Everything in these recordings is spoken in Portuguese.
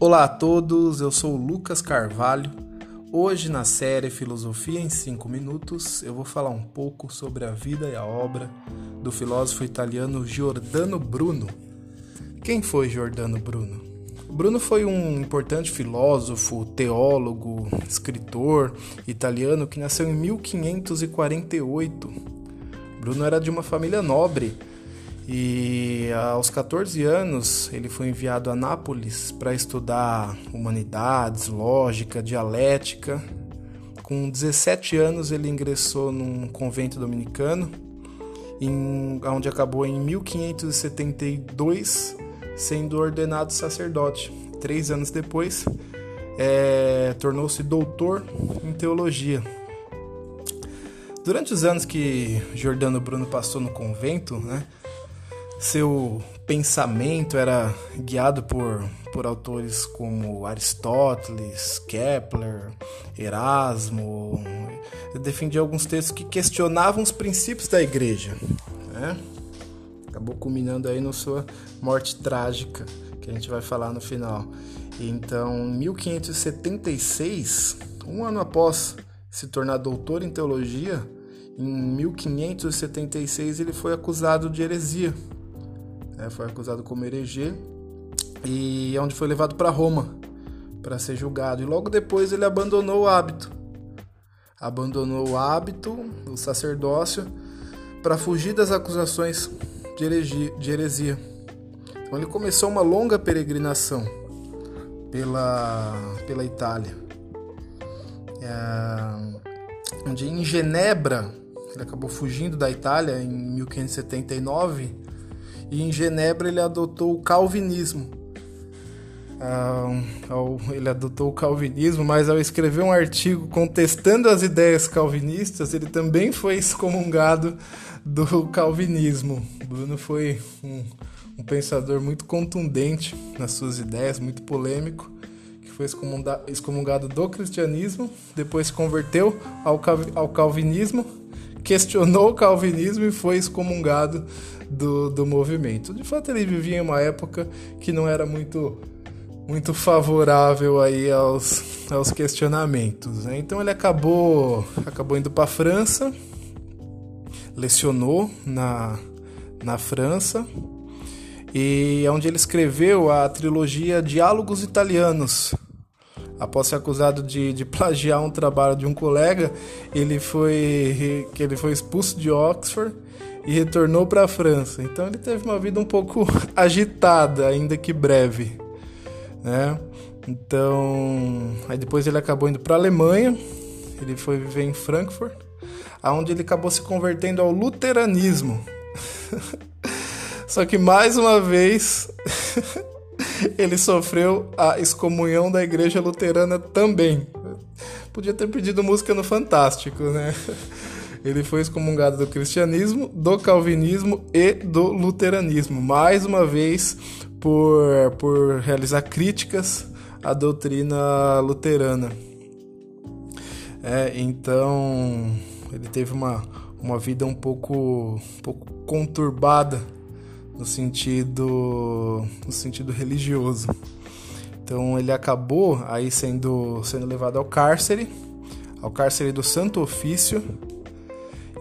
Olá a todos, eu sou Lucas Carvalho. Hoje na série Filosofia em 5 Minutos eu vou falar um pouco sobre a vida e a obra do filósofo italiano Giordano Bruno. Quem foi Giordano Bruno? Bruno foi um importante filósofo, teólogo, escritor italiano que nasceu em 1548. Bruno era de uma família nobre e aos 14 anos ele foi enviado a Nápoles para estudar humanidades, lógica, dialética. Com 17 anos ele ingressou num convento dominicano, em, onde acabou em 1572 sendo ordenado sacerdote. Três anos depois, é, tornou-se doutor em teologia. Durante os anos que Jordano Bruno passou no convento, né, seu pensamento era guiado por, por autores como Aristóteles, Kepler, Erasmo. Defendia alguns textos que questionavam os princípios da igreja. Né? Acabou culminando aí na sua morte trágica, que a gente vai falar no final. Então, em 1576, um ano após se tornar doutor em teologia, em 1576 ele foi acusado de heresia né, foi acusado como heresia e é onde foi levado para Roma para ser julgado. E logo depois ele abandonou o hábito. Abandonou o hábito, o sacerdócio, para fugir das acusações de heresia, de heresia. Então ele começou uma longa peregrinação pela, pela Itália. É, onde em Genebra, ele acabou fugindo da Itália em 1579 e em Genebra ele adotou o calvinismo. Ah, ele adotou o calvinismo, mas ao escrever um artigo contestando as ideias calvinistas, ele também foi excomungado do calvinismo. Bruno foi um, um pensador muito contundente nas suas ideias, muito polêmico, que foi excomungado do cristianismo, depois se converteu ao, ao calvinismo, questionou o calvinismo e foi excomungado do, do movimento. De fato, ele vivia em uma época que não era muito muito favorável aí aos, aos questionamentos. Né? Então ele acabou acabou indo para a França, lecionou na, na França e é onde ele escreveu a trilogia Diálogos Italianos. Após ser acusado de, de plagiar um trabalho de um colega, ele foi, que ele foi expulso de Oxford e retornou para a França. Então ele teve uma vida um pouco agitada, ainda que breve, né? Então, aí depois ele acabou indo para a Alemanha. Ele foi viver em Frankfurt, aonde ele acabou se convertendo ao luteranismo. Só que mais uma vez ele sofreu a excomunhão da igreja luterana também. Podia ter pedido música no Fantástico, né? Ele foi excomungado do cristianismo, do calvinismo e do luteranismo, mais uma vez por, por realizar críticas à doutrina luterana. É, então, ele teve uma, uma vida um pouco, um pouco conturbada no sentido, no sentido religioso. Então ele acabou aí sendo, sendo levado ao cárcere, ao cárcere do Santo Ofício,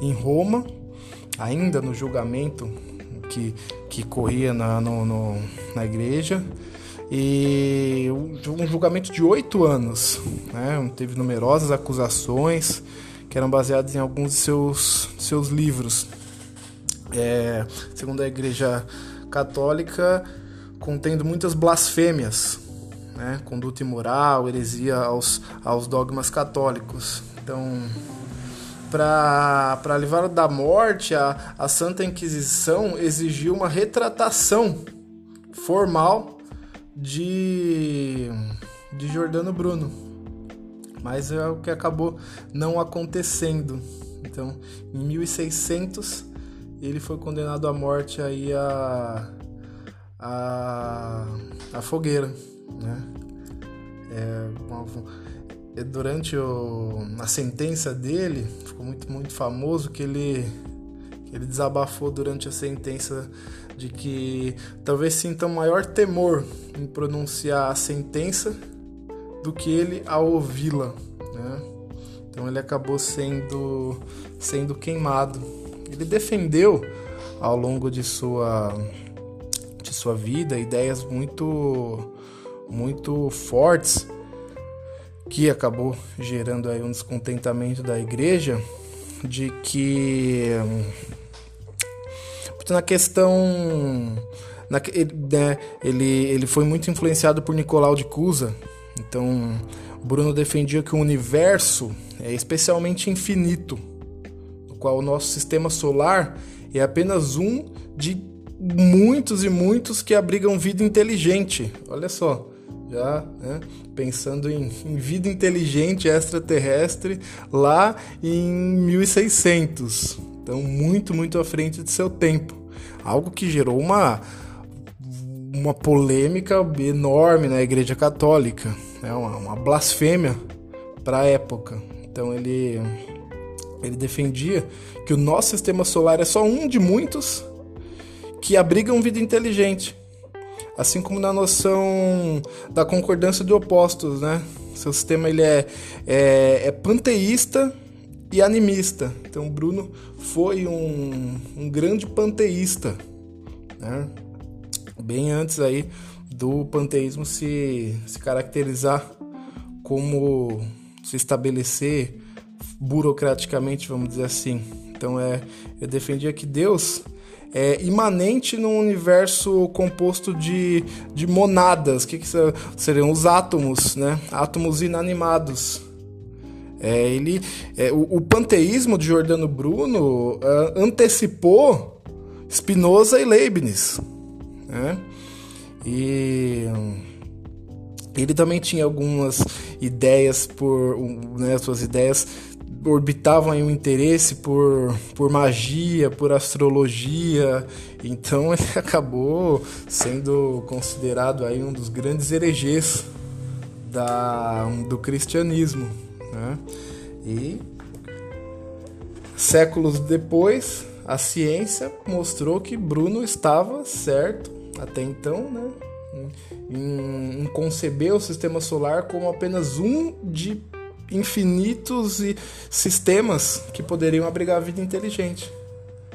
em Roma, ainda no julgamento que, que corria na, no, no, na igreja. E um julgamento de oito anos, né? teve numerosas acusações que eram baseadas em alguns de seus, seus livros. É, segundo a Igreja Católica, contendo muitas blasfêmias, né? conduta imoral, heresia aos, aos dogmas católicos. Então, para livrar da morte, a, a Santa Inquisição exigiu uma retratação formal de, de Jordano Bruno. Mas é o que acabou não acontecendo. Então, em 1600, ele foi condenado à morte aí a, a, a fogueira, né? É, uma, durante o, a sentença dele, ficou muito, muito famoso que ele, Ele desabafou durante a sentença de que talvez sinta um maior temor em pronunciar a sentença do que ele ao ouvi-la. Né? Então ele acabou sendo, sendo queimado. Ele defendeu ao longo de sua, de sua vida ideias muito, muito fortes que acabou gerando aí um descontentamento da igreja de que na questão na, né, ele, ele foi muito influenciado por Nicolau de Cusa. Então Bruno defendia que o universo é especialmente infinito qual o nosso sistema solar é apenas um de muitos e muitos que abrigam vida inteligente olha só já né, pensando em, em, vida inteligente extraterrestre lá em 1600. Então, muito, muito à frente de seu tempo. Algo que gerou uma, uma polêmica enorme na Igreja Católica, né, uma, uma blasfêmia para a época. Então, ele, ele defendia que o nosso sistema solar é só um de muitos que abrigam vida inteligente assim como na noção da concordância de opostos, né? Seu sistema ele é, é, é panteísta e animista. Então Bruno foi um, um grande panteísta, né? Bem antes aí do panteísmo se, se caracterizar como se estabelecer burocraticamente, vamos dizer assim. Então é, eu defendia que Deus é, imanente num universo composto de, de monadas, que, que seriam os átomos, né? átomos inanimados. É, ele, é, o, o, panteísmo de Giordano Bruno uh, antecipou Spinoza e Leibniz. Né? E ele também tinha algumas ideias por né, suas ideias orbitavam aí um interesse por, por magia, por astrologia, então ele acabou sendo considerado aí um dos grandes hereges da, do cristianismo. Né? E séculos depois, a ciência mostrou que Bruno estava certo até então, né? em, em conceber o sistema solar como apenas um de infinitos e sistemas que poderiam abrigar a vida inteligente.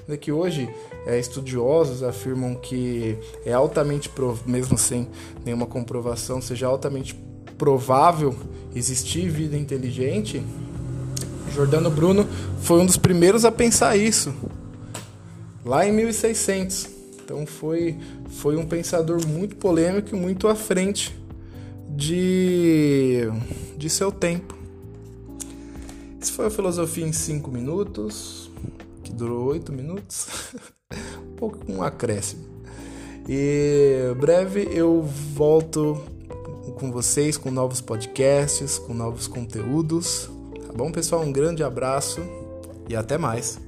É que hoje é, estudiosos afirmam que é altamente, mesmo sem nenhuma comprovação, seja altamente provável existir vida inteligente. Jordano Bruno foi um dos primeiros a pensar isso, lá em 1600. Então foi, foi um pensador muito polêmico e muito à frente de, de seu tempo. Foi a filosofia em 5 minutos, que durou 8 minutos, um pouco com um acréscimo. E breve eu volto com vocês com novos podcasts, com novos conteúdos. Tá bom, pessoal? Um grande abraço e até mais.